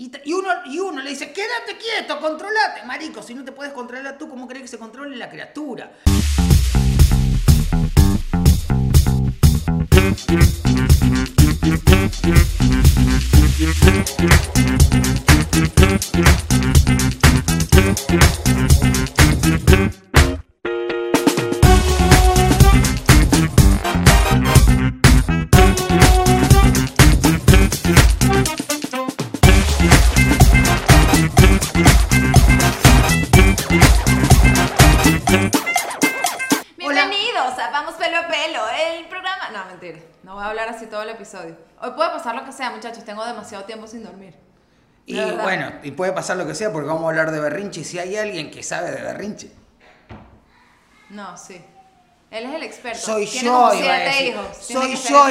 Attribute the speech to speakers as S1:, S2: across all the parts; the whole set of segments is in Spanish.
S1: Y, uno, y uno le dice, quédate quieto, controlate. Marico, si no te puedes controlar tú, ¿cómo crees que se controle la criatura?
S2: Demasiado tiempo sin dormir.
S1: Y bueno, y puede pasar lo que sea porque vamos a hablar de berrinche. Y si hay alguien que sabe de berrinche,
S2: No, sí. Él es el experto.
S1: soy
S2: Tiene
S1: yo,
S2: como siete
S1: decir.
S2: hijos.
S1: Soy yo,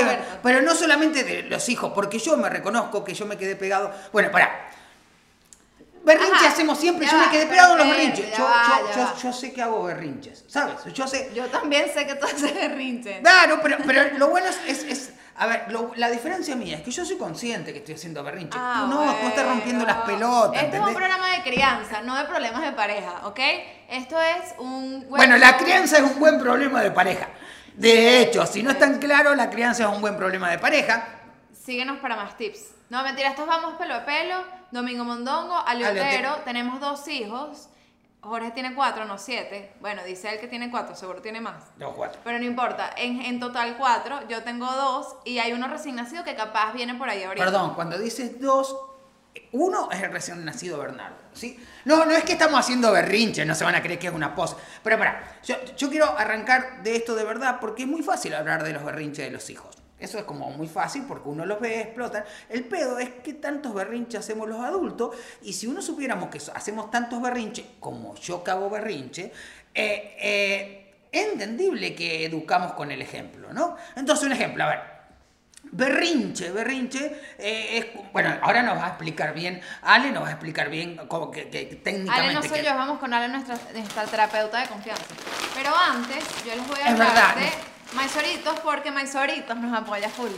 S1: pero no solamente de los hijos, porque yo me reconozco que yo me quedé pegado. Bueno, pará. Berrinche
S2: Ajá,
S1: hacemos siempre,
S2: ya
S1: yo me quedé pegado en los berrinches. Yo,
S2: va,
S1: yo- sé que hago berrinches, ¿sabes? Yo sé.
S2: Yo también sé que tú haces berrinche.
S1: Claro, pero, pero lo bueno es, es- es- a ver, lo- la diferencia mía es que yo soy consciente que estoy haciendo berrinche.
S2: Ah,
S1: tú no, tú estás rompiendo
S2: bueno.
S1: las pelotas.
S2: Este es un
S1: ¿entendés?
S2: programa de crianza, no de problemas de pareja, ¿ok? Esto es un...
S1: Bueno, la crianza es un buen problema de pareja. De hecho, si no es tan claro, la crianza es un buen problema de pareja.
S2: Síguenos para más tips. No, mentira, estos vamos pelo a pelo. Domingo Mondongo, Aliotero. Tenemos dos hijos. Jorge tiene cuatro, no siete. Bueno, dice él que tiene cuatro, seguro tiene más.
S1: Los cuatro.
S2: Pero no importa, en, en total cuatro, yo tengo dos y hay uno recién nacido que capaz viene por ahí ahorita.
S1: Perdón, cuando dices dos, uno es el recién nacido Bernardo, ¿sí? No, no es que estamos haciendo berrinche, no se van a creer que es una pose. Pero pará, yo, yo quiero arrancar de esto de verdad porque es muy fácil hablar de los berrinches de los hijos. Eso es como muy fácil porque uno los ve, explotan. El pedo es que tantos berrinches hacemos los adultos y si uno supiéramos que hacemos tantos berrinches como yo hago berrinche, eh, eh, es entendible que educamos con el ejemplo, ¿no? Entonces un ejemplo, a ver. Berrinche, berrinche, eh, es, bueno, ahora nos va a explicar bien, Ale nos va a explicar bien cómo que, que técnicamente...
S2: Ale no soy
S1: que-
S2: yo, vamos con Ale, nuestra, nuestra terapeuta de confianza. Pero antes, yo les voy a hablar de Maizoritos porque Maizoritos nos apoya full.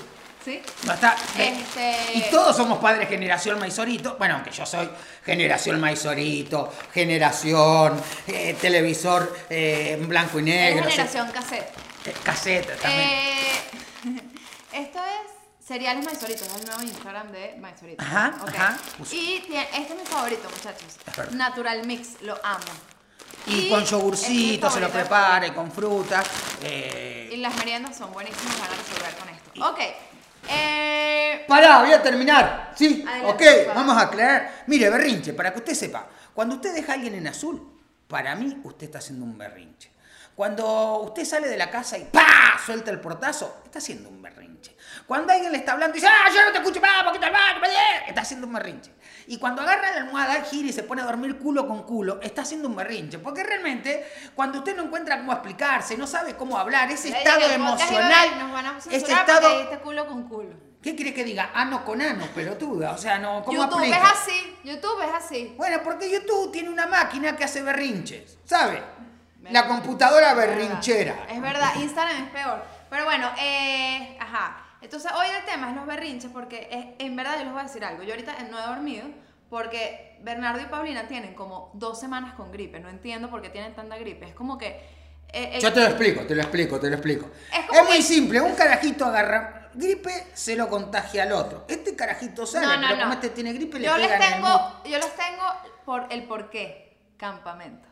S2: ¿Sí?
S1: No está-
S2: Este-
S1: Y todos somos padres generación Maizorito. Bueno, aunque yo soy generación Maizorito, generación eh, televisor eh, en blanco y
S2: Es
S1: negro. sí.
S2: generación cassette.
S1: Eh, caseta también.
S2: Eh, esto es Cereales Maizoritos, es el nuevo Instagram de Maizoritos.
S1: Ajá,
S2: Ok.
S1: ajá.
S2: Y tiene- este es mi favorito, muchachos. Natural Mix, lo amo.
S1: Y,
S2: y
S1: con yogurcito se lo prepara y con fruta. eh,
S2: Y las meriendas son buenísimas, van a resolver con esto. Ok. Eh,
S1: Pará, voy a terminar. Sí,
S2: Adelante,
S1: ok,
S2: por
S1: vamos a aclarar. Mire, berrinche, para que usted sepa, cuando usted deja a alguien en azul, para mí usted está haciendo un berrinche. Cuando usted sale de la casa y ¡pa! suelta el portazo, está haciendo un berrinche. Cuando alguien le está hablando y dice, ¡ah, yo no te escucho más, porque tal más, está haciendo un berrinche. Y cuando agarra la almohada, gira y se pone a dormir culo con culo, está haciendo un berrinche. Porque realmente, cuando usted no encuentra cómo explicarse, no sabe cómo hablar, ese estado emocional, ese estado...
S2: dijiste culo con culo.
S1: ¿Qué quiere que diga? Ano con ano, pelotuda. O sea, no, ¿cómo
S2: YouTube
S1: aplica?
S2: es así, YouTube es así.
S1: Bueno, porque YouTube tiene una máquina que hace berrinches, ¿sabe? La computadora
S2: Es verdad.
S1: berrinchera.
S2: Es verdad, Instagram es peor. Pero bueno, eh, ajá. Entonces hoy el tema es los berrinches porque es- en verdad yo les voy a decir algo. Yo ahorita no he dormido porque Bernardo y Paulina tienen como dos semanas con gripe. No entiendo por qué tienen tanta gripe. Es como que... eh,
S1: Yo te lo explico, te lo explico, te lo explico.
S2: Es
S1: muy
S2: que-
S1: simple, un carajito agarra gripe, se lo contagia al otro. Este carajito sale,
S2: No, no,
S1: pero
S2: no.
S1: como este tiene gripe, le
S2: yo les tengo, yo les tengo por el por qué campamento.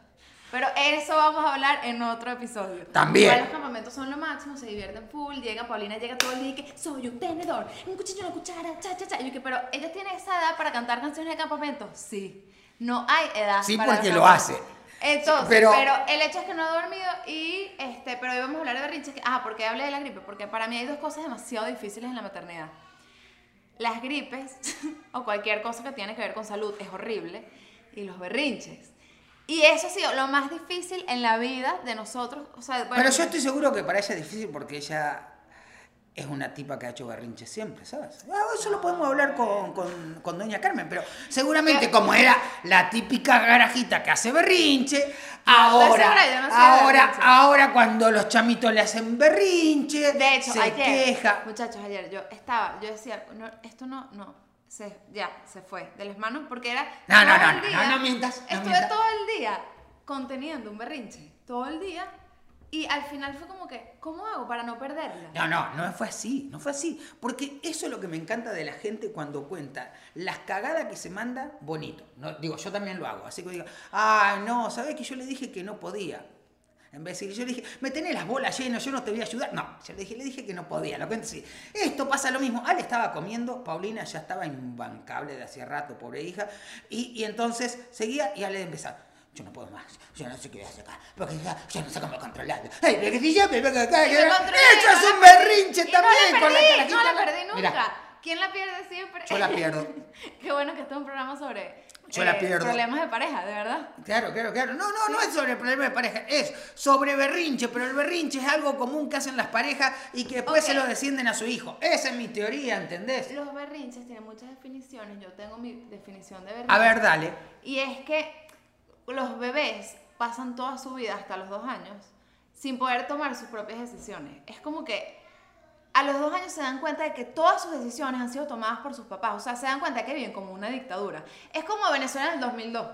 S2: Pero eso vamos a hablar en otro episodio.
S1: También.
S2: Igual los campamentos son lo máximo, se divierten full, llega Paulina, llega todo el día y que soy un tenedor, un cuchillo, una cuchara, cha, cha, cha. Y yo que, pero ella tiene esa edad para cantar canciones de campamento. Sí, no hay edad.
S1: Sí,
S2: para
S1: porque lo hace.
S2: Entonces,
S1: Pero-
S2: pero, el hecho es que no he dormido y este, pero hoy vamos a hablar de berrinches. que- Ah, porque hablé de la gripe, porque para mí hay dos cosas demasiado difíciles en la maternidad. Las gripes o cualquier cosa que tiene que ver con salud es horrible y los berrinches. Y eso ha sido lo más difícil en la vida de nosotros. O sea, bueno,
S1: Pero yo estoy seguro que para ella es difícil porque ella es una tipa que ha hecho berrinches siempre, ¿sabes? Ah, eso lo podemos hablar con, con- con doña Carmen, pero seguramente
S2: Pero-
S1: como era la típica garajita que hace berrinche, ahora,
S2: no
S1: ahora,
S2: berrinche.
S1: ahora cuando los chamitos le hacen berrinche,
S2: De hecho,
S1: se
S2: ayer,
S1: queja.
S2: muchachos, ayer yo estaba, yo decía, no, esto no, no, se, ya, se fue de las manos porque era.
S1: No, no,
S2: todo
S1: no,
S2: día-
S1: no, no mientas, no
S2: Estuve
S1: mientas.
S2: todo el día conteniendo un berrinche. Todo el día. Y al final fue como que, ¿cómo hago para no perderla?
S1: No, no, no fue así, no fue así. Porque eso es lo que me encanta de la gente cuando cuenta las cagadas que se manda bonito. No, digo, yo también lo hago. Así que digo, ah, no, ¿sabés que yo le dije que no podía? En vez de decir, yo le dije, me tenés las bolas llenas, yo no te voy a ayudar. No, yo le dije, le dije que no podía. Lo cuento así. Esto pasa lo mismo. Ale estaba comiendo, Paulina ya estaba imbancable de hacía rato, pobre hija. Y, y entonces seguía y Ale empezaba. Yo no puedo más, yo no sé qué voy a hacer acá, porque ya, yo no sé cómo controlarlo. Ay, pero que si yo me vengo acá, ¡Eso es un
S2: la
S1: berrinche también!
S2: No
S1: con
S2: la
S1: la
S2: perdí,
S1: carajita
S2: no la
S1: la-
S2: perdí nunca. ¿Quién la pierde siempre?
S1: Yo la pierdo.
S2: Qué bueno que esto es un programa sobre eh,
S1: Yo la pierdo.
S2: problemas de pareja, de verdad.
S1: Claro, claro, claro. No, no, no es sobre el problema de pareja, es sobre berrinche, pero el berrinche es algo común que hacen las parejas y que después se lo descienden a su hijo. Esa es mi teoría, ¿entendés?
S2: Los berrinches tienen muchas definiciones. Yo tengo mi definición de berrinche.
S1: A ver, dale.
S2: Y es que los bebés pasan toda su vida hasta los dos años sin poder tomar sus propias decisiones. Es como que a los dos años se dan cuenta de que todas sus decisiones han sido tomadas por sus papás. O sea, se dan cuenta que viven como una dictadura. Es como Venezuela en el 2002.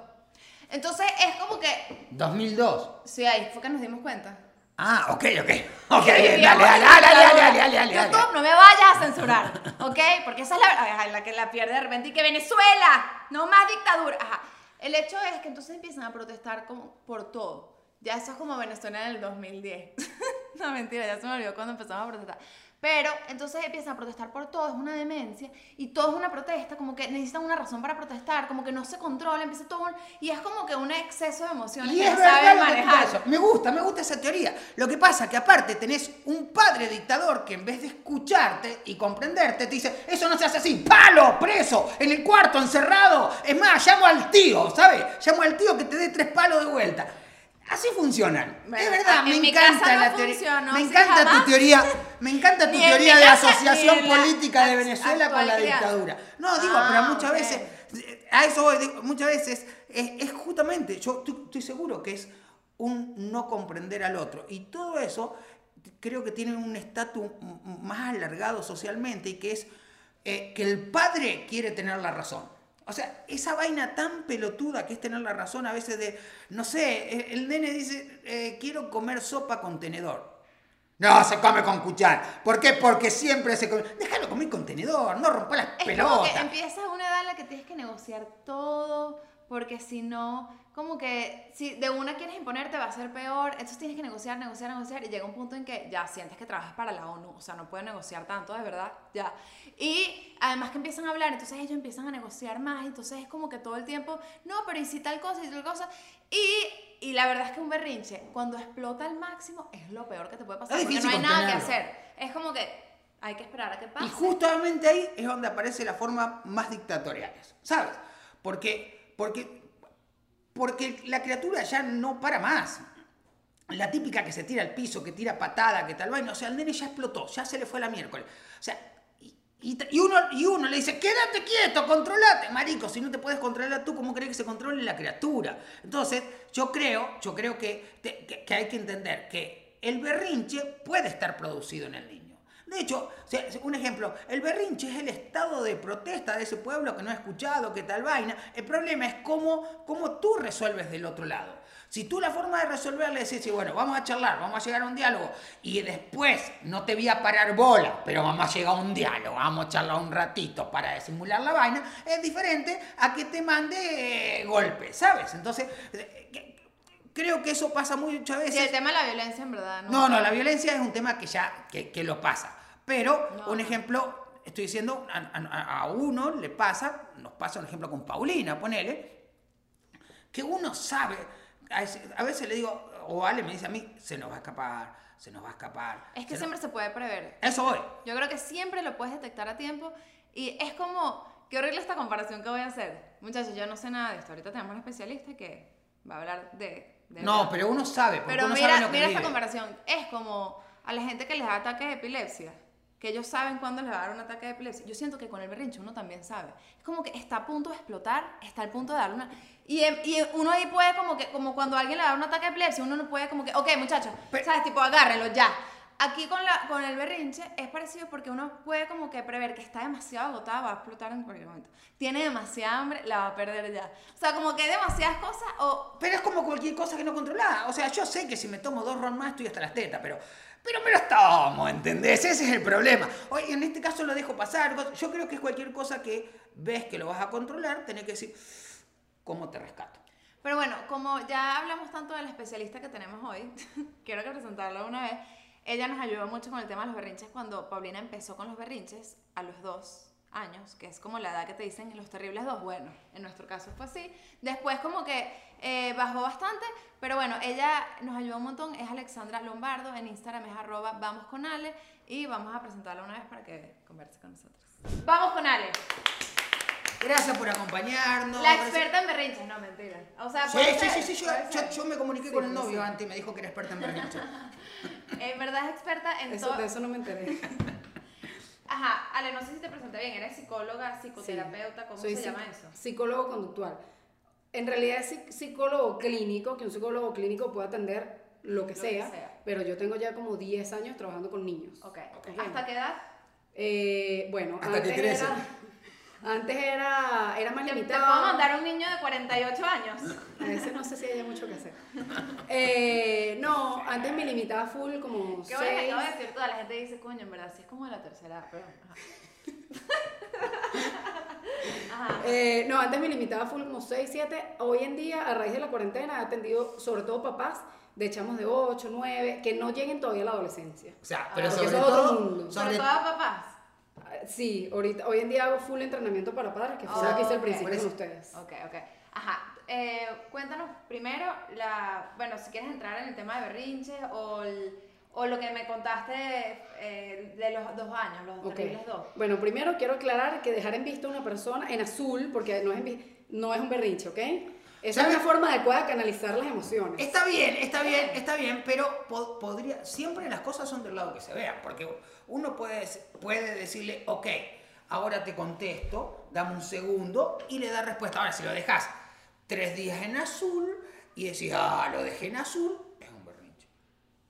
S2: Entonces es como que...
S1: 2002.
S2: Sí, ahí fue que nos dimos cuenta.
S1: Ah, ok, ok. Ok, bien, dale, dale, dale, dale, dale, dale, dale.
S2: No me vayas a censurar, ¿ok? Porque esa es la, la que la pierde de repente y que Venezuela, no más dictadura. Ajá. El hecho es que entonces empiezan a protestar como por todo. Ya eso es como Venezuela en el 2010. no, mentira, ya se me olvidó cuando empezamos a protestar. Pero entonces empiezan a protestar por todo, es una demencia, y todo es una protesta, como que necesitan una razón para protestar, como que no se controla, empieza todo un- y es como que un exceso de emociones
S1: Y
S2: que
S1: es
S2: no saben manejar.
S1: eso. Me gusta, me gusta esa teoría. Lo que pasa que aparte tenés un padre dictador que en vez de escucharte y comprenderte te dice, eso no se hace así, palo, preso, en el cuarto, encerrado. Es más, llamo al tío, ¿sabes? Llamo al tío que te dé tres palos de vuelta. Así funcionan.
S2: Bueno,
S1: es verdad, me encanta
S2: no
S1: la teoría.
S2: funcionó
S1: me encanta tu teoría, me encanta tu teoría de asociación política de Venezuela con la dictadura. No, digo,
S2: Ah,
S1: pero muchas veces a eso voy, digo, muchas veces es, es justamente, yo estoy, seguro que es un no comprender al otro. Y todo eso creo que tiene un estatus más alargado socialmente y que es eh, que el padre quiere tener la razón. O sea, esa vaina tan pelotuda que es tener la razón a veces de, no sé, el, nene dice, eh, quiero comer sopa con tenedor. No, se come con cuchara. ¿Por qué? Porque siempre se come. Déjalo comer con tenedor, no rompa las
S2: Es como
S1: pelotas.
S2: que empiezas una edad en la que tienes que negociar todo, porque si no, como que si de una quieres imponerte va a ser peor, entonces tienes que negociar, negociar, negociar, y llega un punto en que ya sientes que trabajas para la ONU, o sea, no puedes negociar tanto, de verdad, ya. Y además que empiezan a hablar, entonces ellos empiezan a negociar más, entonces es como que todo el tiempo, no, pero y si tal cosa, y tal cosa, y, y la verdad es que un berrinche, cuando explota al máximo, es lo peor que te puede pasar,
S1: Es
S2: porque no hay nada que hacer, es como que hay que esperar a que pase.
S1: Y justamente ahí es donde aparece la forma más dictatoriales, ¿sabes? Porque, porque, porque la criatura ya no para más. La típica que se tira al piso, que tira patada, que tal vaina. O sea, el nene ya explotó, ya se le fue la miércoles. O sea, y, uno, y uno le dice, quédate quieto, controlate. Marico, si no te puedes controlar tú, ¿cómo crees que se controle la criatura? Entonces, yo creo, yo creo que, que hay que entender que el berrinche puede estar producido en el niño. De hecho, un ejemplo, el berrinche es el estado de protesta de ese pueblo que no ha escuchado, que tal vaina. El problema es cómo, cómo tú resuelves del otro lado. Si tú la forma de resolver le decís, sí, bueno, vamos a charlar, vamos a llegar a un diálogo, y después no te voy a parar bola, pero vamos a llegar a un diálogo, vamos a charlar un ratito para disimular la vaina, es diferente a que te mande eh, golpes, ¿sabes? Entonces, eh, creo que eso pasa muchas veces.
S2: Sí, el tema de la violencia, en verdad.
S1: No, no, la violencia es un tema que ya que, que lo pasa. Pero,
S2: No,
S1: un ejemplo, estoy diciendo, a, a- a uno le pasa, nos pasa un ejemplo con Paulina, ponele, que uno sabe, a veces, le digo, o Ale me dice a mí, se nos va a escapar, se nos va a escapar.
S2: Es que
S1: se
S2: siempre
S1: nos-
S2: se puede prever.
S1: Eso voy.
S2: Yo creo que siempre lo puedes detectar a tiempo y es como, qué horrible esta comparación que voy a hacer. Muchachos, yo no sé nada de esto. Ahorita tenemos un especialista que va a hablar de... de
S1: No,
S2: verdad.
S1: pero uno sabe,
S2: Pero
S1: uno
S2: mira,
S1: sabe lo que
S2: mira esta
S1: vive.
S2: comparación. Es como a la gente que les da ataques de epilepsia, que ellos saben cuándo les va a dar un ataque de epilepsia. Yo siento que con el berrinche uno también sabe. Es como que está a punto de explotar, está al punto de darle una... Y, em- y uno ahí puede como que, como cuando alguien le da un ataque de epilepsia, uno no puede como que, ok muchachos, ¿sabes? Tipo, agárrenlo ya. aquí con, la, con el berrinche es parecido porque uno puede como que prever que está demasiado agotada, va a explotar en cualquier momento. Tiene demasiada hambre, la va a perder ya. O sea, como que hay demasiadas cosas o...
S1: Pero es como cualquier cosa que no controlás. O sea, yo sé que si me tomo dos ron más estoy hasta las tetas, pero, pero me los tomo, ¿entendés? Ese es el problema. Oye, en este caso lo dejo pasar. Yo creo que es cualquier cosa que ves que lo vas a controlar, tenés que decir, ¿cómo te rescato?
S2: Pero bueno, como ya hablamos tanto del especialista que tenemos hoy, quiero que presentarlo una vez. Ella nos ayudó mucho con el tema de los berrinches cuando Paulina empezó con los berrinches a los dos años, que es como la edad que te dicen los terribles dos. Bueno, en nuestro caso fue así. Después como que eh, bajó bastante, pero bueno, ella nos ayudó un montón. Es Alexandra Lombardo, en Instagram es arroba vamos con Ale y vamos a presentarla una vez para que converse con nosotros. Vamos con Ale.
S1: Gracias por acompañarnos.
S2: La experta en berrinches, no, mentira. O sea,
S1: Sí, sí, sí, sí, yo, yo, yo me comuniqué
S3: Sí,
S1: con el novio
S3: sí.
S1: antes y me dijo que era experta en berrinche.
S2: En verdad es experta en todo.
S3: de eso no me enteré.
S2: Ajá, Ale, no sé si te presenté bien. Eres psicóloga, psicoterapeuta, ¿cómo
S3: Soy
S2: se llama eso?
S3: Psicólogo conductual. En realidad es psic- psicólogo clínico, que un psicólogo clínico puede atender lo que,
S2: Lo que
S3: sea, pero yo tengo ya como 10 años trabajando con niños.
S2: Ok.
S3: Ok.
S2: ¿Hasta qué edad?
S3: Eh, bueno,
S1: Hasta
S3: antes era, antes era, era más
S2: Te, te
S3: limitado.
S2: puedo mandar a un niño de 48 años.
S3: A ese no sé si haya mucho que hacer. Eh, no, antes me limitaba full como
S2: Qué bueno que acabo de decir toda la gente dice, coño, en verdad, sí es como de la tercera edad, pero. Ajá. Ajá.
S3: Eh, no, antes me limitaba full como 6, 7. Hoy en día, a raíz de la cuarentena, he atendido sobre todo papás de chamos de 8, 9, que no lleguen todavía a la adolescencia.
S1: O sea,
S2: Ah,
S1: pero
S3: porque
S1: sobre
S3: otro
S1: todo,
S3: mundo.
S1: sobre
S2: Sobre todo a papás.
S3: Ah, Sí, ahorita, hoy en día hago full entrenamiento para padres, que fue lo que hice al principio con ustedes.
S2: Ok, ok. Ajá. Eh, cuéntanos primero, la, bueno, si quieres entrar en el tema de berrinche o, el- o lo que me contaste eh, de los dos años, los
S3: Ok.
S2: terribles dos.
S3: Bueno, primero quiero aclarar que dejar en vista a una persona en azul, porque no es, en no es un berrinche, ¿ok? Esa es una forma adecuada de canalizar las emociones.
S1: Está bien, está bien, está bien, pero po- podría, siempre las cosas son del lado que se vean, porque uno puede, puede decirle, ok, ahora te contesto, dame un segundo y le da respuesta. Ahora, si lo dejas tres días en azul y decís, ah, lo dejé en azul.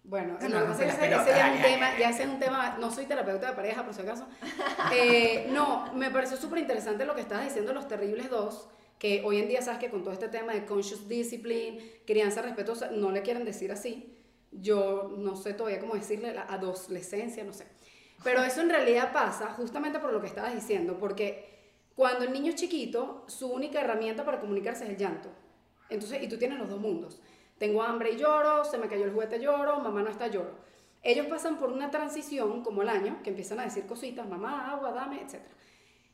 S3: Bueno,
S1: No,
S3: lo
S1: no,
S3: que pasa es
S1: rompe
S3: que
S1: las
S3: ese, ese ya es un tema,
S1: dale,
S3: ya ese es un tema, no soy terapeuta de pareja por si acaso. Eh, no, me pareció súper interesante lo que estabas diciendo los terribles dos, que hoy en día sabes que con todo este tema de conscious discipline, crianza respetuosa, no le quieren decir así. Yo no sé todavía cómo decirle la adolescencia, no sé. Pero eso en realidad pasa justamente por lo que estabas diciendo, porque cuando el niño es chiquito, su única herramienta para comunicarse es el llanto. Entonces, y tú tienes los dos mundos. Tengo hambre y lloro, se me cayó el juguete lloro, mamá no está lloro. Ellos pasan por una transición como el año, que empiezan a decir cositas, mamá, agua, dame, etc.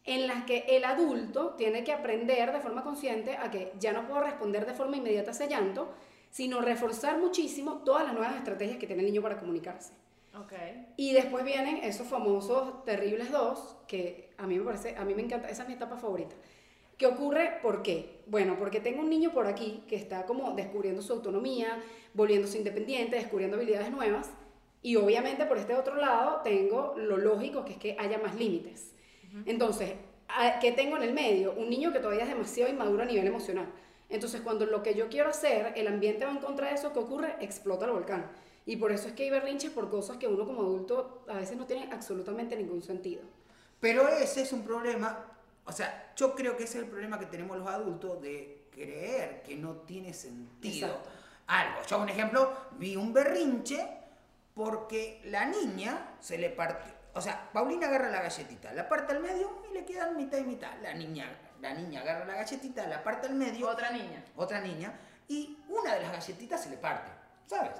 S3: En las que el adulto tiene que aprender de forma consciente a que ya no puedo responder de forma inmediata a ese llanto, sino reforzar muchísimo todas las nuevas estrategias que tiene el niño para comunicarse.
S2: Ok.
S3: Y después vienen esos famosos terribles dos, que a mí me parece, a mí me encanta, esa es mi etapa favorita. ¿Qué ocurre? ¿Por qué? Bueno, porque tengo un niño por aquí que está como descubriendo su autonomía, volviéndose independiente, descubriendo habilidades nuevas. Y obviamente por este otro lado tengo lo lógico, que es que haya más límites. Entonces, ¿a- ¿qué tengo en el medio? Un niño que todavía es demasiado inmaduro a nivel emocional. Entonces, cuando lo que yo quiero hacer, el ambiente va en contra de eso, ¿qué ocurre? Explota el volcán. Y por eso es que hay berrinches por cosas que uno como adulto a veces no tiene absolutamente ningún sentido.
S1: Pero ese es un problema, o sea, yo creo que ese es el problema que tenemos los adultos de creer que no tiene sentido
S3: Exacto.
S1: algo. Yo, un ejemplo, vi un berrinche porque la niña se le partió. O sea, Paulina agarra la galletita, la parte al medio y le quedan mitad y mitad. La niña, la niña agarra la galletita, la parte al medio,
S2: Otra niña.
S1: otra niña, y una de las galletitas se le parte, ¿sabes?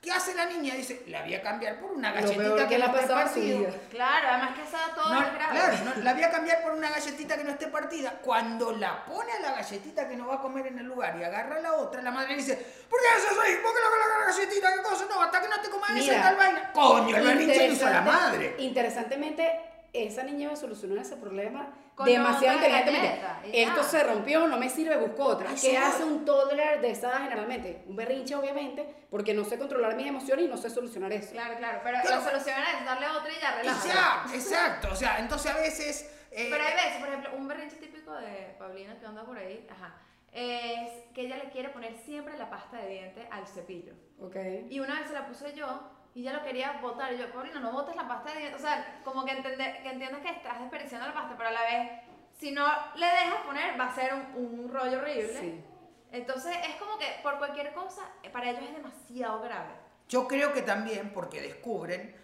S1: ¿Qué hace la niña? Dice, la voy a cambiar por una galletita
S3: que
S1: no esté
S3: vida.
S2: Claro, además que eso todo
S1: No,
S2: grave.
S1: claro, no, la voy a cambiar por una galletita que no esté partida. Cuando la pone a la galletita que no va a comer en el lugar y agarra la otra, la madre dice, ¿por qué haces así? ¿Por qué no agarras la galletita? ¿Qué cosa? No, hasta que no te comas esa tal vaina. Coño, el berrinche lo hizo la
S3: Interesante-
S1: madre.
S3: Interesantemente, esa niña iba a solucionar ese problema
S2: Con
S3: demasiado inteligentemente. Esto se rompió, no me sirve, busco otra.
S1: Ay,
S3: ¿Qué
S1: sí.
S3: hace un toddler de esa edad generalmente? Un berrinche, obviamente, porque no sé controlar mis emociones y no sé solucionar eso.
S2: Claro, claro. Pero
S1: Claro.
S2: la solución es darle otra y ya
S1: Y
S2: relájate.
S1: ya, exacto. O sea, entonces a veces... eh,
S2: Pero hay veces, por ejemplo, un berrinche típico de Paulina que anda por ahí, ajá, es que ella le quiere poner siempre la pasta de dientes al cepillo.
S3: ¿Ok?
S2: Y una vez se la puse yo y ella lo quería botar. Y yo, Paulina, no botes la pasta de dientes. O sea, como que, entender, que entiendas que estás desperdiciando la pasta, pero a la vez, si no le dejas poner, va a ser un, un rollo horrible.
S3: Sí.
S2: Entonces, es como que por cualquier cosa, eh, para ellos es demasiado grave.
S1: Yo creo que también porque descubren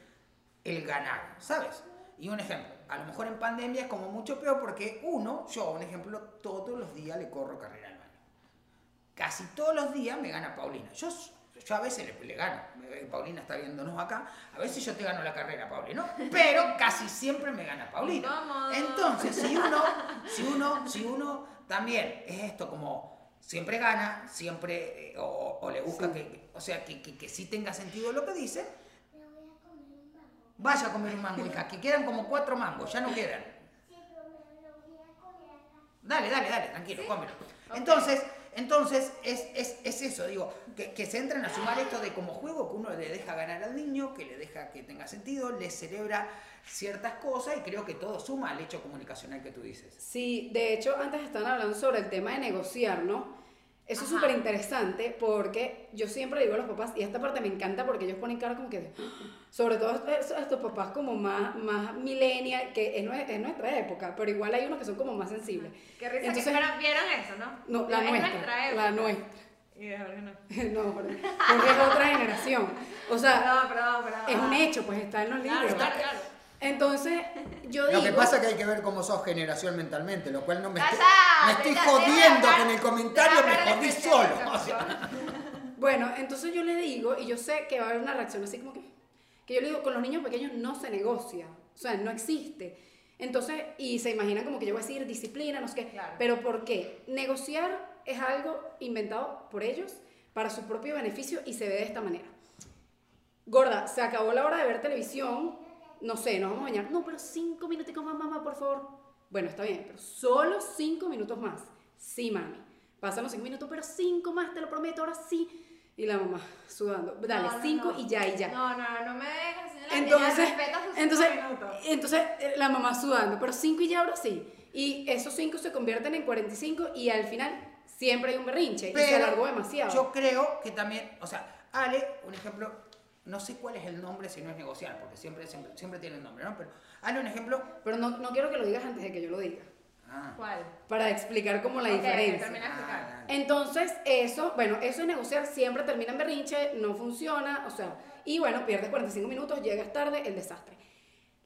S1: el ganar, ¿sabes? Y un ejemplo, a lo mejor en pandemia es como mucho peor porque uno, yo, un ejemplo, todos los días le corro carrera al baño. Casi todos los días me gana Paulina. Yo, yo a veces le, le gano. Eh, Paulina está viéndonos acá. A veces yo te gano la carrera, Paulina, ¿no? Pero casi siempre me gana Paulina. Entonces, si uno, si uno, si uno también es esto como siempre gana, siempre eh, o, o le busca
S3: Sí.
S1: que, o sea, que, que, que sí tenga sentido lo que dice, vaya a comer un mango, hija, que quedan como cuatro mangos, ya no quedan. Dale, dale, dale, tranquilo, cómelo. Entonces, entonces es, es, es eso, digo, que, que se entran a sumar esto de como juego que uno le deja ganar al niño, que le deja que tenga sentido, le celebra ciertas cosas y creo que todo suma al hecho comunicacional que tú dices.
S3: Sí, de hecho, antes estaban hablando sobre el tema de negociar, ¿no? Eso es súper interesante porque yo siempre digo a los papás, y esta parte me encanta porque ellos ponen cara como que, de- sobre todo estos, papás como más, más millennial, que es, es nuestra época, pero igual hay unos que son como más sensibles.
S2: Qué risa
S3: Entonces-
S2: que pero vieron eso, ¿no?
S3: No, la
S2: es
S3: nuestra,
S2: nuestra época.
S3: la nuestra.
S2: Y de que no.
S3: no, porque porque es otra generación. O sea,
S2: Perdón, perdón, perdón.
S3: es un hecho, pues está en los
S2: Claro,
S3: libros.
S2: claro, claro.
S3: Entonces, yo digo...
S1: Lo que pasa es que hay que ver cómo sos generación mentalmente, lo cual no me estoy, me estoy jodiendo con el comentario, me jodí solo.
S3: Bueno, entonces yo le digo, y yo sé que va a haber una reacción así como que, que yo le digo, con los niños pequeños no se negocia, o sea, no existe. Entonces, y se imaginan como que yo voy a decir disciplina, no sé qué,
S2: Claro.
S3: pero ¿por qué? Negociar es algo inventado por ellos para su propio beneficio y se ve de esta manera. Gorda, se acabó la hora de ver televisión, no sé, nos vamos a bañar. No, pero cinco minuticos más, mamá, por favor. Bueno, está bien, pero solo cinco minutos más. Sí, mami. Pasan los cinco minutos, pero cinco más, te lo prometo, ahora sí. Y la mamá sudando. Dale,
S2: No, no,
S3: cinco
S2: no.
S3: y ya, y ya.
S2: No, no, no me dejes.
S3: Entonces,
S2: sus
S3: entonces, entonces eh, la mamá sudando, pero cinco y ya ahora sí. Y esos cinco se convierten en 45 y al final siempre hay un berrinche y se alargó demasiado.
S1: Yo creo que también, o sea, Ale, un ejemplo, no sé cuál es el nombre si no es negociar, porque siempre, siempre, siempre tiene un nombre, ¿no? Pero Ale, un ejemplo.
S3: Pero no, no quiero que lo digas antes de que yo lo diga,
S1: Ah,
S2: ¿Cuál?
S3: para explicar como la
S2: Ok,
S3: diferencia.
S2: termina
S1: ah,
S3: Entonces, eso, bueno, eso es negociar, siempre termina en berrinche, no funciona, o sea, y bueno, pierdes 45 minutos, llegas tarde, el desastre.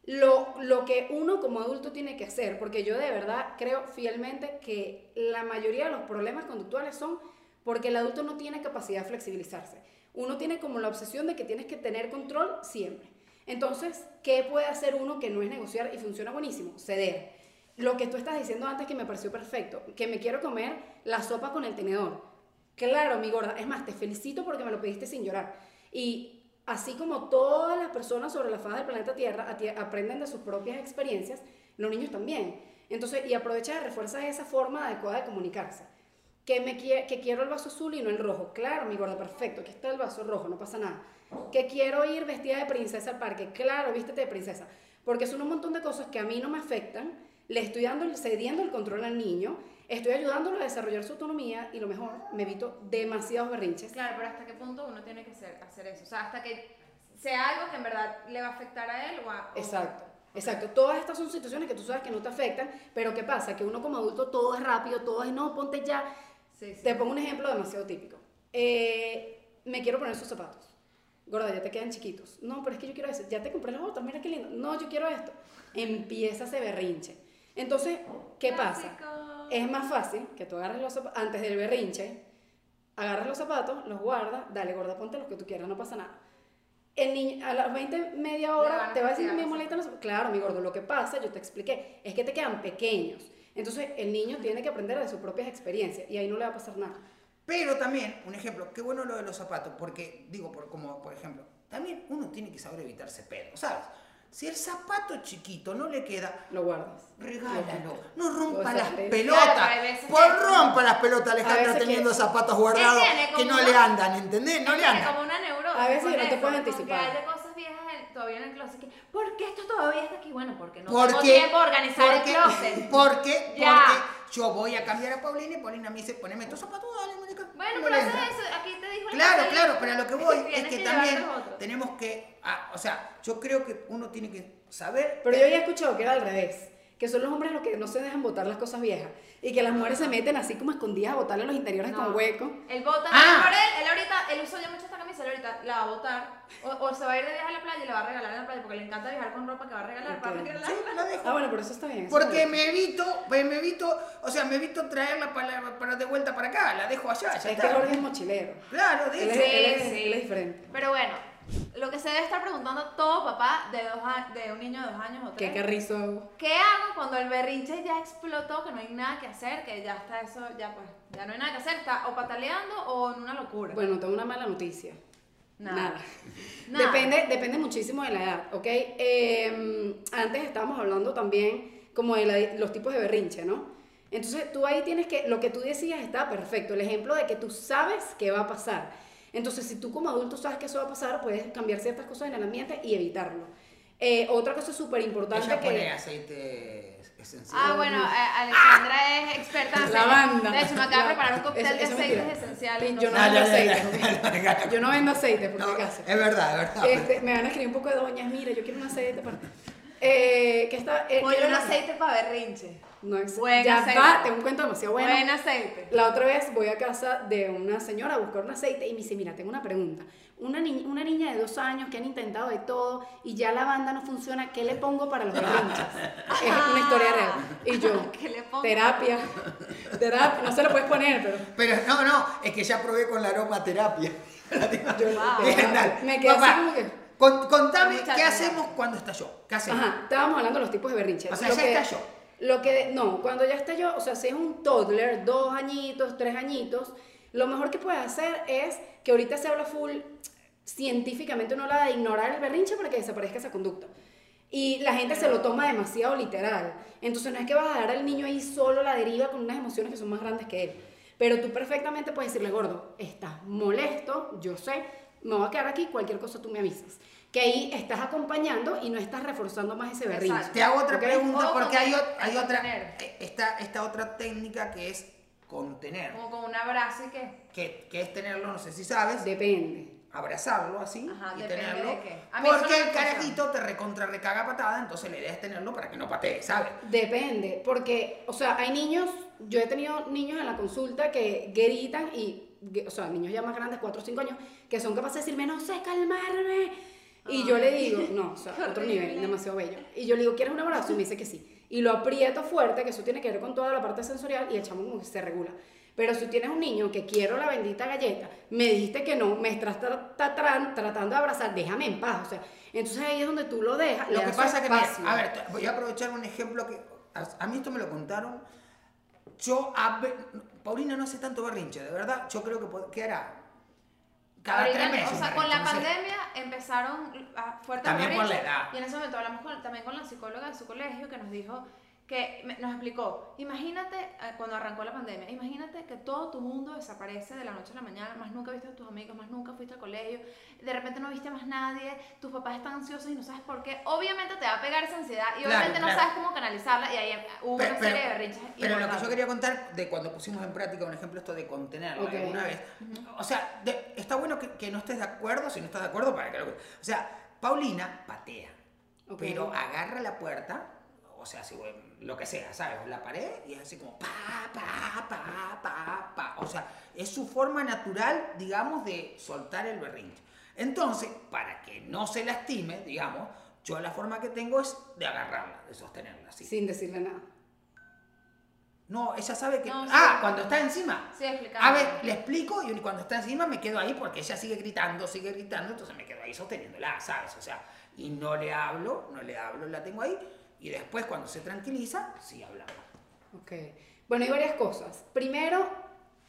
S3: Lo, lo que uno como adulto tiene que hacer, porque yo de verdad creo fielmente que la mayoría de los problemas conductuales son porque el adulto no tiene capacidad de flexibilizarse. Uno tiene como la obsesión de que tienes que tener control siempre. Entonces, ¿qué puede hacer uno que no es negociar y funciona buenísimo? Ceder. Lo que tú estás diciendo antes que me pareció perfecto, que me quiero comer la sopa con el tenedor. Claro, mi gorda. Es más, te felicito porque me lo pediste sin llorar. Y así como todas las personas sobre la faz del planeta Tierra aprenden de sus propias experiencias, los niños también. Entonces, y aprovecha y refuerza esa forma adecuada de comunicarse. Que, me que quiero el vaso azul y no el rojo. Claro, mi gorda, perfecto. Aquí está el vaso rojo, no pasa nada. Que quiero ir vestida de princesa al parque. Claro, vístete de princesa. Porque son un montón de cosas que a mí no me afectan. Le estoy dando, cediendo el control al niño. Estoy ayudándolo a desarrollar su autonomía y lo mejor, me evito demasiados berrinches.
S2: Claro, pero ¿hasta qué punto uno tiene que hacer, hacer eso? O sea, hasta que sea algo que en verdad le va a afectar a él o a... o-
S3: Exacto. Exacto, todas estas son situaciones que tú sabes que no te afectan, pero ¿qué pasa? Que uno como adulto todo es rápido, todo es no, ponte ya,
S2: Sí, sí.
S3: Te pongo un ejemplo demasiado típico. Eh, me quiero poner esos zapatos. Gorda, ya te quedan chiquitos. No, pero es que yo quiero eso. Ya te compré los otros, mira qué lindo. No, yo quiero esto. Empieza ese berrinche. Entonces, ¿qué pasa?
S2: Clásico.
S3: Es más fácil que tú agarres los zapatos, antes del berrinche, agarras los zapatos, los guardas, dale gorda, ponte los que tú quieras, no pasa nada. El niño, a las 20, media hora, te va a decir, me molestan los zapatos. Claro, mi gordo, lo que pasa, yo te expliqué, es que te quedan pequeños. Entonces, el niño tiene que aprender de sus propias experiencias y ahí no le va a pasar nada.
S1: Pero también, un ejemplo, qué bueno lo de los zapatos, porque, digo, por, como por ejemplo, también uno tiene que saber evitarse pedo, ¿sabes? Si el zapato chiquito no le queda,
S3: Lo guardas.
S1: regálalo, no rompa las pelotas.
S2: Claro,
S1: Por rompa las pelotas,
S3: A
S1: Alejandro,
S3: veces
S1: teniendo
S3: que-
S1: zapatos guardados que no
S2: una-
S1: le andan, ¿entendés? No le andan.
S2: como una neurosis.
S3: A veces no te puedes anticipar.
S2: Que hay de cosas viejas en- todavía en el closet. que, ¿Por qué esto todavía está aquí? Bueno, porque no
S1: Porque,
S2: tengo tiempo de organizar
S1: porque,
S2: el closet.
S1: Porque,
S2: Ya.
S1: porque yo voy a cambiar a Paulina y Paulina me dice, poneme tus zapatos, dale, marica.
S2: Bueno,
S1: no
S2: pero haces eso, aquí te dijo el
S1: Claro,
S2: especialista.
S1: claro, pero a lo que voy es que también tenemos que, ah, o sea, yo creo que uno tiene que saber...
S3: Pero yo ya he escuchado que era al revés, que son los hombres los que no se dejan botar las cosas viejas y que las mujeres se meten así como escondidas a botarle los interiores
S2: No.
S3: con hueco.
S2: Él vota,
S1: Ah.
S2: por él, él ahorita, él usó ya mucho esta camisa, él ahorita la va a botar. O, o se va a ir de viaje a la playa y la va a regalar en la playa porque le encanta viajar con ropa que va a regalar para regalar.
S1: Sí, la dejo.
S3: Ah, bueno, pero eso está bien. eso
S1: Porque
S3: bien.
S1: me evito, me me evito, o sea, me evito traerla para, para de vuelta para acá, la dejo allá, ya
S3: Es que
S1: está.
S3: Jorge es mochilero.
S1: Claro,
S3: es,
S1: dice.
S2: Sí,
S3: él es-
S2: sí.
S3: él es diferente.
S2: Pero bueno, lo que se debe estar preguntando todo papá de, dos a- de un niño de dos años o
S3: Qué
S2: tres.
S3: carrizo hago.
S2: ¿Qué hago cuando el berrinche ya explotó, que no hay nada que hacer, que ya está eso, ya pues, ya no hay nada que hacer, está o pataleando o en una locura?
S3: Bueno, tengo una mala noticia.
S2: Nada.
S3: Nada.
S2: Nada.
S3: Depende, depende muchísimo de la edad, ¿ok? Eh, antes estábamos hablando también como de la- los tipos de berrinche, ¿no? Entonces tú ahí tienes que, lo que tú decías está perfecto, el ejemplo de que tú sabes qué va a pasar. Entonces si tú como adulto sabes que eso va a pasar, puedes cambiar ciertas cosas en el ambiente y evitarlo. Eh, otra cosa súper importante
S1: Ella pone
S3: que...
S1: aceite esencial.
S2: Ah, bueno, a- Alexandra es experta en.
S3: Lavanda.
S2: De hecho, me acaba de preparar un cóctel de aceites
S3: mentira.
S2: esenciales.
S3: Yo no
S1: Ah,
S3: vendo aceite. Yo no vendo aceite, por
S1: No,
S3: si acaso.
S1: es verdad, es verdad.
S3: Este, me van a escribir un poco de doñas, mira, yo quiero un aceite para... Eh, que está... eh,
S2: un aceite para berrinche.
S3: No es...
S2: Buen
S3: ya
S2: aceite.
S3: va, tengo un cuento demasiado bueno.
S2: Buen aceite.
S3: La otra vez voy a casa de una señora a buscar un aceite y me dice, mira, tengo una pregunta. Una, ni- una niña de dos años que han intentado de todo y ya la banda no funciona, ¿qué le pongo para los berrinches? es una historia real. Y yo,
S2: ¿Qué le pongo?
S3: terapia, terapia, no se lo puedes poner, pero...
S1: Pero no, no, es que ya probé con la aromaterapia.
S3: Yo,
S2: Wow.
S3: Me quedé
S1: Papá,
S3: así como que...
S1: con- contame, ¿qué hacemos cuando estalló? ¿Qué hacemos?
S3: Ajá, estábamos hablando de los tipos de berrinches.
S1: O sea,
S3: Lo
S1: ya
S3: que-
S1: estalló.
S3: Lo que, no, cuando ya estalló, o sea, si es un toddler, dos añitos, tres añitos, lo mejor que puedes hacer es que ahorita se habla full, científicamente uno habla de ignorar el berrinche para que desaparezca esa conducta. Y la gente se lo toma demasiado literal. Entonces no es que vas a dejar al niño ahí solo la deriva con unas emociones que son más grandes que él. Pero tú perfectamente puedes decirle, gordo, estás molesto, yo sé, me voy a quedar aquí, cualquier cosa tú me avisas. Que ahí estás acompañando y no estás reforzando más ese berrinche.
S2: Exacto.
S1: Te hago otra
S3: ¿Ok?
S1: pregunta porque hay, hay otra, eh, esta, esta otra técnica que es contener,
S2: Como con un abrazo y qué.
S1: que, que es tenerlo, no sé si sabes,
S3: Depende.
S1: abrazarlo así
S2: Ajá,
S1: y tenerlo.
S2: de qué. A mí
S1: Porque el carajito te recontra recaga patada, entonces la idea es tenerlo para que no patee, ¿sabes?
S3: Depende, porque, o sea, hay niños, yo he tenido niños en la consulta que gritan y, o sea, niños ya más grandes, 4 o 5 años, que son capaces de decirme, no sé calmarme. Y yo le digo, no, o sea,
S2: Qué
S3: otro nivel, demasiado bello. Y yo le digo, ¿quieres un abrazo? Y me dice que sí. Y lo aprieto fuerte, que eso tiene que ver con toda la parte sensorial, y el chamo como que se regula. Pero si tienes un niño que quiero la bendita galleta, me dijiste que no, me estás tra- tra- tra- tratando de abrazar, déjame en paz. O sea, entonces ahí es donde tú lo dejas.
S1: Lo que pasa que, mira, a ver, voy a aprovechar un ejemplo que a, a mí esto me lo contaron. Yo, a Paulina no hace tanto berrinche, de verdad. Yo creo que, que era cada
S2: Ahorita,
S1: tres meses.
S2: o sea, con la pandemia empezaron a fuerte
S1: También por la edad.
S2: Y en ese momento hablamos con- también con la psicóloga de su colegio que nos dijo que me- nos explicó, imagínate eh, cuando arrancó la pandemia, imagínate que todo tu mundo desaparece de la noche a la mañana, más nunca viste a tus amigos, más nunca fuiste al colegio, de repente no viste a más nadie, tus papás están ansiosos y no sabes por qué, obviamente te va a pegar esa ansiedad y
S1: Claro,
S2: obviamente no
S1: claro.
S2: sabes cómo canalizarla y ahí hubo
S1: Pero,
S2: una
S1: pero-
S2: serie de berrinches.
S1: pero lo que yo quería contar de cuando pusimos en práctica un ejemplo esto de contenerlo
S3: Ok.
S1: alguna vez. O sea, de- está bueno que, que no estés de acuerdo, si no estás de acuerdo, para que lo... O sea, Paulina patea, pero agarra la puerta, o sea, si, bueno, lo que sea, ¿sabes? La pared y es así como pa, pa, pa, pa, pa. O sea, es su forma natural, digamos, de soltar el berrinche. Entonces, para que no se lastime, digamos, yo la forma que tengo es de agarrarla, de sostenerla así.
S3: Sin decirle nada.
S1: No, ella sabe que.
S2: No, sí.
S1: ah, cuando está encima.
S2: Sí, explicando.
S1: A ver, le explico y cuando está encima me quedo ahí porque ella sigue gritando, sigue gritando, entonces me quedo ahí sosteniéndola, ¿sabes? O sea, y no le hablo, no le hablo, la tengo ahí y después cuando se tranquiliza, sí hablamos.
S3: Ok. Bueno, hay varias cosas. Primero,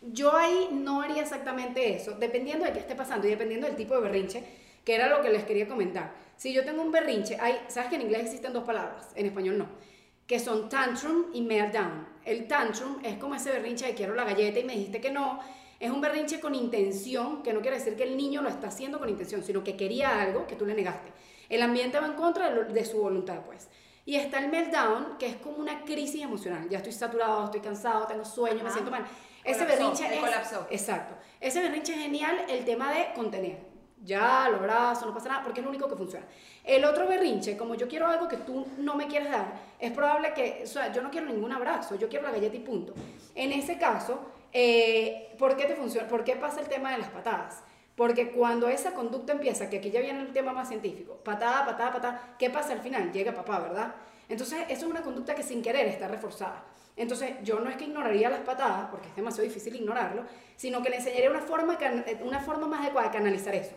S3: yo ahí no haría exactamente eso, dependiendo de qué esté pasando y dependiendo del tipo de berrinche, que era lo que les quería comentar. Si yo tengo un berrinche, hay, sabes que en inglés existen dos palabras, en español no, que son tantrum y meltdown. El tantrum es como ese berrinche de quiero la galleta y me dijiste que no. Es un berrinche con intención, que no quiere decir que el niño lo está haciendo con intención, sino que quería algo que tú le negaste. El ambiente va en contra de, su voluntad, pues. Y está el meltdown, que es como una crisis emocional. Ya estoy saturado, estoy cansado, tengo sueño, me
S2: Ajá.
S3: siento mal. Ese
S2: Colapsó,
S3: berrinche es...
S2: colapsó.
S3: Exacto. Ese berrinche es genial el tema de contener. Ya, lo abrazo, no pasa nada, porque es lo único que funciona. El otro berrinche, como yo quiero algo que tú no me quieres dar, es probable que, o sea, yo no quiero ningún abrazo, yo quiero la galleta y punto. En ese caso, eh, ¿por qué te funciona? ¿Por qué pasa el tema de las patadas? Porque cuando esa conducta empieza, que aquí ya viene el tema más científico, patada, patada, patada, ¿qué pasa al final? Llega papá, ¿verdad? Entonces, eso es una conducta que sin querer está reforzada. Entonces, yo no es que ignoraría las patadas, porque es demasiado difícil ignorarlo, sino que le enseñaría una forma, una forma más adecuada de canalizar eso.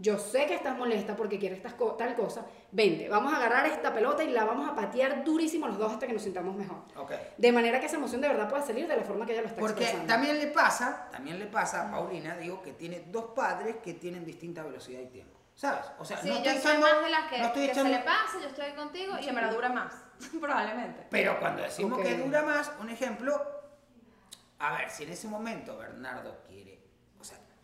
S3: Yo sé que estás molesta porque quieres estas co- tal cosa. Vente, vamos a agarrar esta pelota y la vamos a patear durísimo los dos hasta que nos sintamos mejor. De manera que esa emoción de verdad pueda salir de la forma que ella lo está
S1: Porque
S3: expresando.
S1: también le pasa, también le pasa a Paulina, digo, que tiene dos padres que tienen distinta velocidad y tiempo. ¿Sabes? O sea,
S2: Sí,
S1: no
S2: yo
S1: estoy
S2: soy
S1: echando-
S2: más de las que,
S1: no estoy
S2: que
S1: echando-
S2: se le pasa, yo estoy contigo y en verdad dura más, probablemente.
S1: Pero cuando decimos
S3: Ok.
S1: que dura más, un ejemplo, a ver, si en ese momento Bernardo quiere,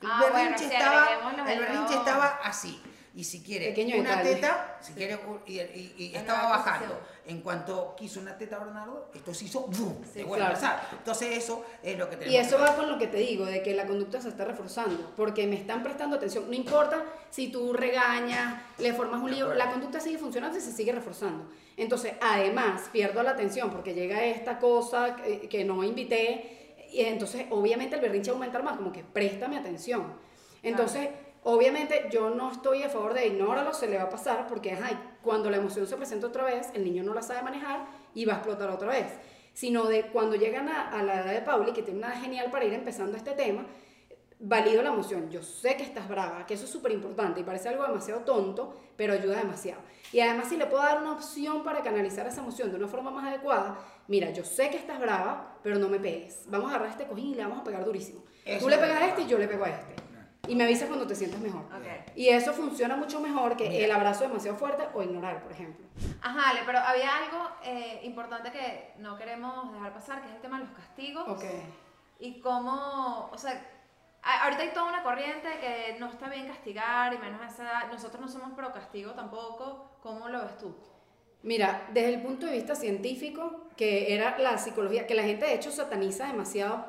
S1: el
S2: Ah, bueno,
S1: berrinche
S2: sí,
S1: estaba, el berrinche estaba así. Y si quiere
S3: Pequeño
S1: una
S3: detalle.
S1: teta, si quiere y, y- y estaba bajando. En cuanto quiso una teta Bernardo, esto se hizo ¡bum!
S2: Sí,
S3: claro.
S1: Entonces eso es lo que tenemos.
S3: Y eso va con lo que te digo, de que la conducta se está reforzando, porque me están prestando atención. No importa si tú regañas, le formas un
S1: acuerdo.
S3: la conducta sigue funcionando y se sigue reforzando. Entonces, además, pierdo la atención porque llega esta cosa que, que no invité, y entonces obviamente el berrinche va a aumentar más, como que préstame atención. Entonces, obviamente yo no estoy a favor de ignóralo, se le va a pasar, porque ajá, cuando la emoción se presenta otra vez, el niño no la sabe manejar y va a explotar otra vez. Sino de cuando llegan a, a la edad de Pauli, que tiene una edad genial para ir empezando este tema, valido la emoción. Yo sé que estás brava, que eso es súper importante y parece algo demasiado tonto, pero ayuda demasiado. Y además, si le puedo dar una opción para canalizar esa emoción de una forma más adecuada, mira, yo sé que estás brava, pero no me pegues. Vamos a agarrar este cojín y le vamos a pegar durísimo.
S1: Eso
S3: Tú le pegas a este y yo le pego a este. Y me avisas cuando te sientas mejor.
S2: Ok.
S3: Y eso funciona mucho mejor que
S1: Mira.
S3: el abrazo demasiado fuerte o ignorar, por ejemplo.
S2: Ajá, Ale, pero había algo eh, importante que no queremos dejar pasar, que es el tema de los castigos.
S3: Ok.
S2: Y cómo, o sea, ahorita hay toda una corriente de que no está bien castigar y menos a esa edad. Nosotros no somos pro castigo tampoco. ¿Cómo lo ves tú?
S3: Mira, desde el punto de vista científico, que era la psicología, que la gente de hecho sataniza demasiado,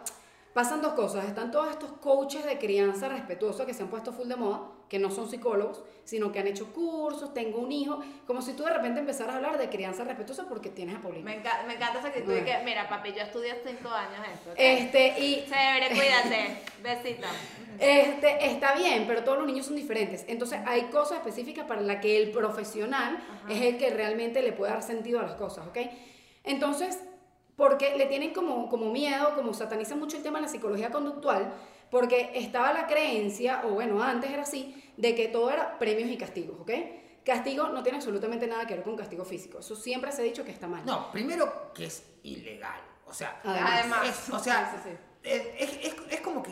S3: pasan dos cosas. Están todos estos coaches de crianza respetuosa que se han puesto full de moda, que no son psicólogos, sino que han hecho cursos, tengo un hijo, como si tú de repente empezaras a hablar de crianza respetuosa porque tienes a Paulina.
S2: Me, enca- me encanta esa actitud de que, mira, papi, yo estudié cinco años esto.
S3: Este, y
S2: Chévere, cuídate. Besito.
S3: Este, está bien, pero todos los niños son diferentes. Entonces hay cosas específicas para las que el profesional
S2: Ajá.
S3: es el que realmente le puede dar sentido a las cosas, ¿ok? Entonces, porque le tienen como, como miedo, como satanizan mucho el tema de la psicología conductual, porque estaba la creencia, o bueno, antes era así, de que todo era premios y castigos, ¿ok? Castigo no tiene absolutamente nada que ver con castigo físico. Eso siempre se ha dicho que está mal.
S1: No, primero que es ilegal. O sea,
S3: Además.
S1: es, o sea,
S2: Sí, sí, sí.
S1: Es, es- es- como que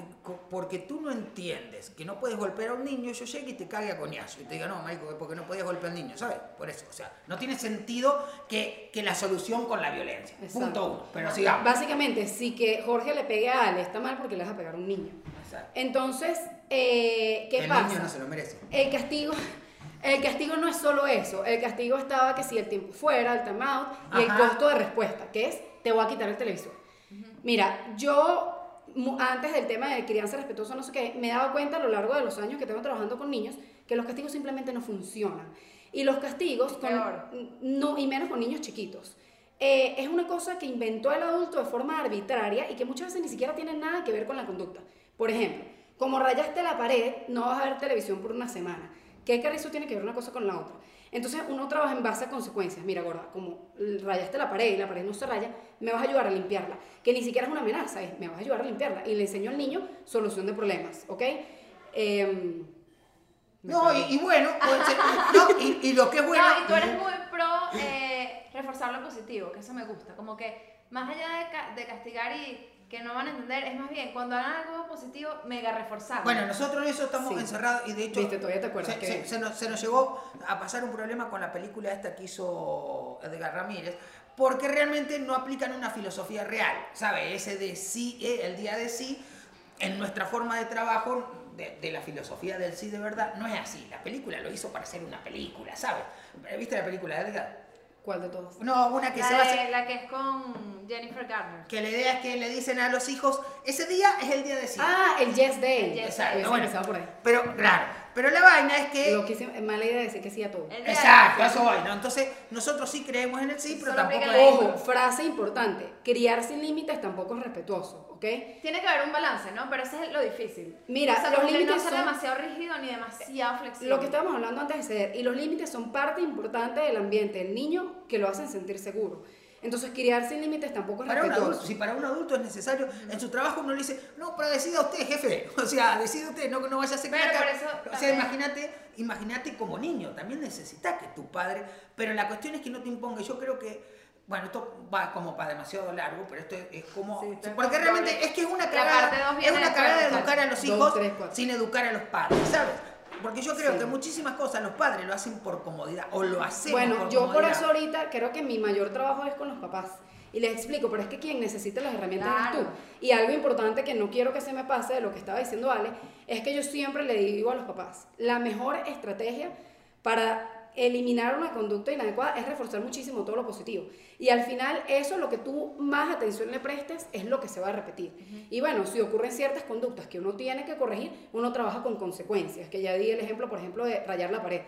S1: porque tú no entiendes que no puedes golpear a un niño, yo llegue y te cague a coñazo y te diga, no, Michael, porque no podías golpear al niño, ¿sabes? Por eso, o sea, no tiene sentido que, que la solución con la violencia.
S3: Exacto.
S1: Punto uno. Pero sigamos.
S3: Básicamente, si que Jorge le pegue a Ale está mal porque le vas a pegar a un niño.
S1: Exacto.
S3: Entonces, eh, ¿qué
S1: el
S3: pasa?
S1: niño no se lo merece.
S3: El castigo, el castigo no es solo eso. El castigo estaba que si el tiempo fuera, el time out y el costo de respuesta, que es te voy a quitar el televisor. Mira, yo antes del tema de crianza respetuosa, no sé qué, me he dado cuenta a lo largo de los años que tengo trabajando con niños que los castigos simplemente no funcionan. Y los castigos, con, no, y menos con niños chiquitos. Eh, es una cosa que inventó el adulto de forma arbitraria y que muchas veces ni siquiera tiene nada que ver con la conducta. Por ejemplo, como rayaste la pared, no vas a ver televisión por una semana. ¿Qué carrizo tiene que ver una cosa con la otra? Entonces uno trabaja en base a consecuencias. Mira, gorda, como rayaste la pared y la pared no se raya, me vas a ayudar a limpiarla. Que ni siquiera es una amenaza, es me vas a ayudar a limpiarla. Y le enseño al niño solución de problemas, ¿ok? Em,
S1: No, y, y bueno, no, y, y lo que es bueno.
S2: No, y tú eres muy pro eh, reforzar lo positivo, que eso me gusta. Como que más allá de, ca- de castigar y que no van a entender, es más bien cuando hagan algo positivo, mega reforzar.
S1: Bueno, nosotros en eso estamos
S3: Sí.
S1: encerrados y de hecho
S3: Viste, todavía te acuerdas
S1: se,
S3: que-
S1: se- se nos, se nos llegó a pasar un problema con la película esta que hizo Edgar Ramírez porque realmente no aplican una filosofía real, ¿sabe? Ese de sí, eh, el día de sí, en nuestra forma de trabajo de, de la filosofía del sí de verdad, no es así. La película lo hizo para ser una película, ¿sabes? ¿Viste la película de Edgar?
S3: ¿Cuál de todos?
S1: No, una que
S2: La,
S1: se va a
S2: la que es con Jennifer Garner.
S1: Que la idea es que le dicen a los hijos, ese día es el día de sí.
S3: Ah, el Yes Day.
S2: El Yes
S1: Exacto,
S3: Hubiese
S1: bueno.
S3: por ahí.
S1: Pero, claro, pero la vaina es que.
S3: Loquísimo, mala idea decir que sí a todo.
S1: Exacto, eso ¿no? Entonces, nosotros sí creemos en el sí, pero
S2: Solo
S1: tampoco
S3: Ojo, frase importante. Criar sin límites tampoco es respetuoso, ¿ok?
S2: Tiene que haber un balance, ¿no? Pero ese es lo difícil.
S3: Mira,
S2: o sea,
S3: los
S2: que
S3: límites
S2: no ser
S3: son-
S2: demasiado rígido ni demasiado flexible.
S3: Lo que estábamos hablando antes de ceder, y los límites son parte importante del ambiente del niño que lo hacen sentir seguro. Entonces, criar sin límites tampoco es
S1: Para un
S3: respetuoso.
S1: adulto, si para un adulto es necesario, en su trabajo uno le dice, no, pero decida usted, jefe. O sea, decida usted, no, no vaya a ser
S2: Pero
S1: caca".
S2: por eso
S1: O sea, imagínate, imagínate como niño, también necesitas que tu padre, pero la cuestión es que no te imponga. Yo creo que, bueno, esto va como para demasiado largo, pero esto es como,
S2: Sí,
S1: porque realmente es que es una cagada, es una cagada de educar a los
S3: Dos,
S1: hijos
S3: tres,
S1: sin educar a los padres, ¿sabes? Porque yo creo
S3: Sí.
S1: que muchísimas cosas los padres lo hacen por comodidad o lo hacemos
S3: Bueno,
S1: por
S3: yo por eso ahorita creo que mi mayor trabajo es con los papás. Y les explico, pero es que quien necesita las herramientas
S2: Claro.
S3: es tú. Y algo importante que no quiero que se me pase de lo que estaba diciendo Ale, es que yo siempre le digo a los papás, la mejor estrategia para eliminar una conducta inadecuada es reforzar muchísimo todo lo positivo. Y al final eso, lo que tú más atención le prestes, es lo que se va a repetir. Y bueno, si ocurren ciertas conductas que uno tiene que corregir, uno trabaja con consecuencias, que ya di el ejemplo, por ejemplo, de rayar la pared.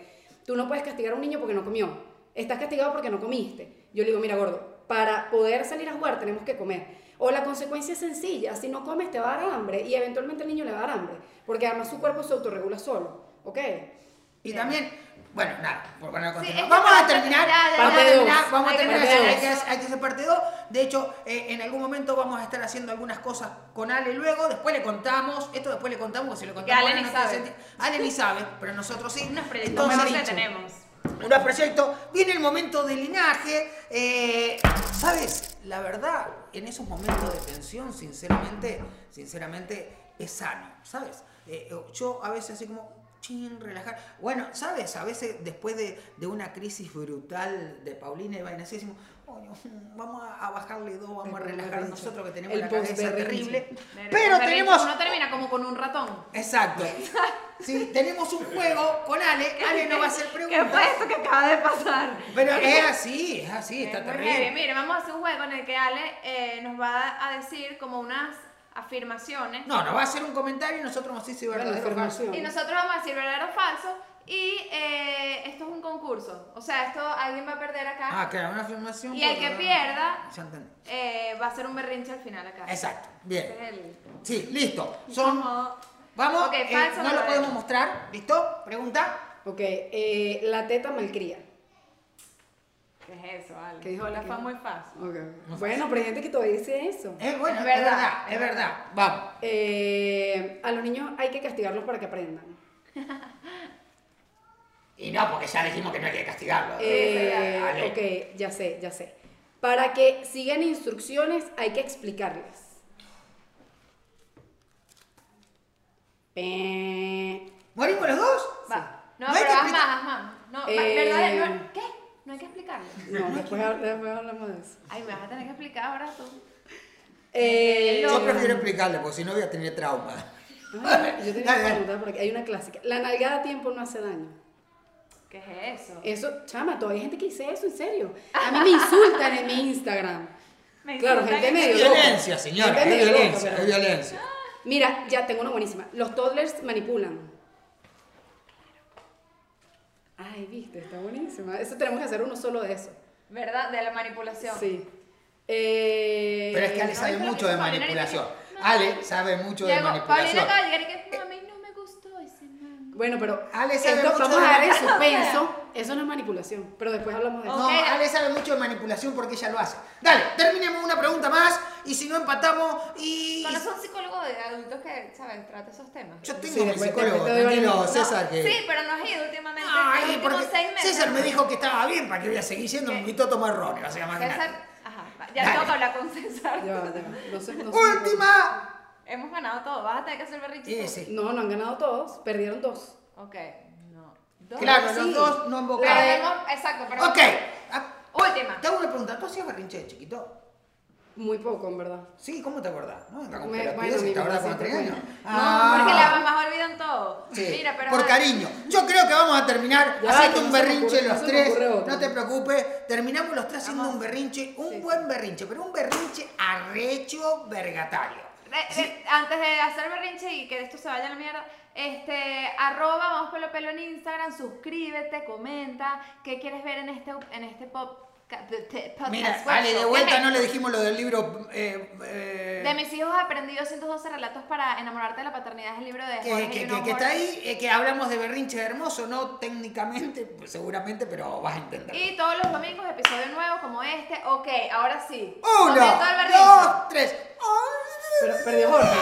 S3: Tú no puedes castigar a un niño porque no comió. Estás castigado porque no comiste. Yo le digo, mira, gordo, para poder salir a jugar tenemos que comer. O la consecuencia es sencilla, si no comes te va a dar hambre y eventualmente el niño le va a dar hambre, porque además su cuerpo se autorregula solo, ¿ok?
S1: Y también, bueno, nada, por a
S2: Sí,
S1: vamos a terminar, vamos a terminar, vamos a terminar, hay que, hay que hacer parte 2. De hecho, eh, en algún momento vamos a estar haciendo algunas cosas con Ale luego, después le contamos, esto después le contamos, si lo contamos
S2: Ale
S1: no
S2: sabe.
S1: Ale ni sabe, pero nosotros sí.
S2: Unos proyectos
S1: Entonces,
S2: tenemos.
S1: unos proyectos, viene el momento del linaje. eh, ¿Sabes? La verdad, en esos momentos de tensión, sinceramente, sinceramente, es sano, ¿sabes? Eh, yo a veces así como, chin, relajar. Bueno, ¿sabes? A veces después de, de una crisis brutal de Paulina y vaina así, decimos, "Coño, vamos a, bajarle dos, vamos a
S3: El
S1: relajar
S3: berrinche.
S1: nosotros que tenemos
S3: El
S1: la cabeza terrible.
S2: Pero
S1: tenemos...
S2: Uno termina como con un ratón.
S1: Exacto. Sí, tenemos un juego con Ale. Ale no va a hacer
S2: ¿Qué
S1: preguntas.
S2: fue esto que acaba de pasar?
S1: Pero es así, es así, está terrible.
S2: Mire, vamos a hacer un juego en el que Ale eh, nos va a decir como unas afirmaciones.
S1: No, nos va a hacer un comentario y nosotros vamos a decir si verdadero o falso.
S2: Y nosotros vamos a decir verdadero o falso. Y eh, esto es un concurso. O sea, esto alguien va a perder acá.
S1: Ah, claro, una afirmación.
S2: Y el que pierda eh, va a ser un berrinche al final acá.
S1: Exacto, bien.
S2: Ese es el-
S1: Sí, listo. Son.
S2: Como-
S1: Vamos, eh, no lo podemos mostrar. ¿Listo? Pregunta.
S3: Ok, eh, la teta malcría.
S2: ¿Qué es eso, Ale?
S3: ¿Qué dijo?
S2: La
S3: ¿Qué
S2: fue
S3: dijo?
S2: muy fácil.
S3: Bueno, pero hay gente que todavía dice eso.
S1: Es bueno,
S2: Es
S1: es
S2: verdad, es
S1: verdad. Vamos.
S3: Eh, a los niños hay que castigarlos para que aprendan.
S1: Y no, porque ya dijimos que no hay que castigarlo.
S3: Eh, ok, ya sé, ya sé. Para que sigan instrucciones hay que explicarles.
S1: ¿Morimos los dos?
S2: Va. No,
S1: No
S2: pero haz más, haz más. No,
S3: Eh,
S2: ¿verdad? No, ¿Qué? No hay que explicarlo.
S3: No, después, después hablamos de eso.
S2: Ay, me vas a tener que explicar ahora tú.
S3: Eh,
S1: Yo prefiero explicarle, porque si no voy a tener trauma.
S3: Yo tenía
S1: dale.
S3: preguntar porque hay una clásica. La nalgada a tiempo no hace daño.
S2: ¿Qué es eso?
S3: Eso, chama, todavía hay gente que dice eso, en serio. A mí me insultan en mi Instagram.
S2: Me
S3: claro, gente medio loca.
S1: violencia, señora,
S3: Gente
S1: es
S3: loca,
S1: violencia,
S3: pero-
S1: es violencia.
S3: Mira, ya tengo una buenísima. Los toddlers manipulan. Ay, viste, está buenísima. Eso tenemos que hacer uno solo de eso.
S2: ¿Verdad? De la manipulación.
S3: Sí. Eh,
S1: Pero es que Ale
S2: no,
S1: sabe mucho de
S2: Paulina
S1: manipulación.
S2: no.
S1: Ale sabe mucho de manipulación.
S2: Paulina acaba de llegar y que, no, a mí no me gustó ese man.
S3: Bueno, pero
S1: Ale sabe
S3: esto,
S1: mucho
S3: vamos
S1: de
S3: a dar
S2: manipulación.
S3: suspenso. Eso no es manipulación, pero después hablamos de eso.
S1: No. Ale sabe mucho de manipulación porque ella lo hace. Dale, terminemos una pregunta más y si no empatamos y...
S2: ¿Conoces un psicólogo de adultos que, ¿sabes? Trata esos temas?
S1: Yo tengo
S3: Sí,
S1: mi psicólogo, tranquilo, César,
S2: No,
S1: que...
S2: Sí, pero no has ido últimamente.
S1: Ay, porque
S2: seis meses.
S1: César me dijo que estaba bien, ¿para que voy a seguir yendo? Me
S2: ¿Qué?
S1: invitó a tomar ron, vas a llamar
S2: César, ajá, ya tengo que hablar con César.
S3: Ya ya.
S1: ¡Última!
S2: Hemos ganado todo, vas a tener que hacer berrinche.
S1: Sí,
S2: tú.
S1: sí.
S3: No, no han ganado todos, perdieron dos.
S2: Ok, no. Dos.
S1: Claro,
S3: Sí.
S1: los dos no invocaron.
S2: Perdemos- exacto, pero.
S1: Ok.
S2: Última.
S1: Te hago una pregunta, ¿tú hacías berrinche de chiquito?
S3: Muy poco, en verdad.
S1: Sí, ¿cómo te acordás? ¿No? Venga, con
S3: Me- bueno,
S1: ¿te acordás
S3: siempre
S1: tenías años? Ah.
S2: Porque las mamás olvidan todo.
S1: Sí,
S2: Mira, pero
S1: por cariño. Yo creo que vamos a terminar
S3: Ya,
S1: haciendo un
S3: no
S1: berrinche
S3: ocurre- no
S1: los tres. No te preocupes. Terminamos los tres haciendo un berrinche, un
S3: Sí,
S1: buen berrinche, pero un berrinche arrecho vergatario.
S2: Eh, eh, antes de hacer berrinche y que esto se vaya a la mierda, este, arroba vamos pelo pelo en Instagram, suscríbete, comenta, qué quieres ver en este, en este pop, podcast.
S1: Mira. Ale, de
S2: ¿Qué
S1: vuelta no le dijimos lo del libro. eh, eh,
S2: De mis hijos aprendido 112 relatos para enamorarte de la paternidad, es el libro de
S1: que,
S2: Jorge
S1: que-
S2: Juno
S1: que- que está ahí, eh, que hablamos de berrinche hermoso, no técnicamente, pues, seguramente, pero vas a entender.
S2: Y todos los domingos episodio nuevo como este. Ok, ahora sí.
S1: Uno, dos, tres.
S3: Pero perdió Jorge.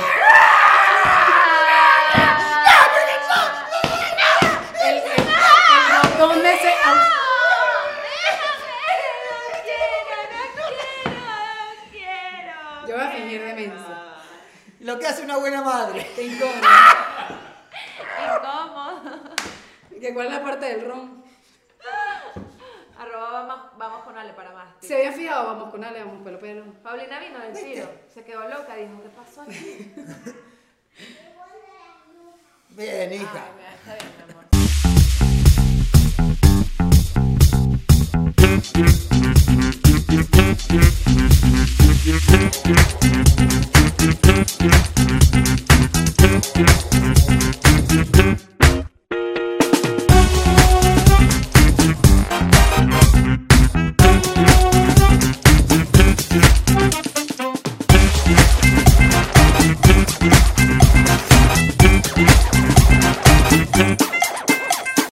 S2: quedó loca, dijo, ¿qué pasó
S1: bien, hija.
S2: Ah,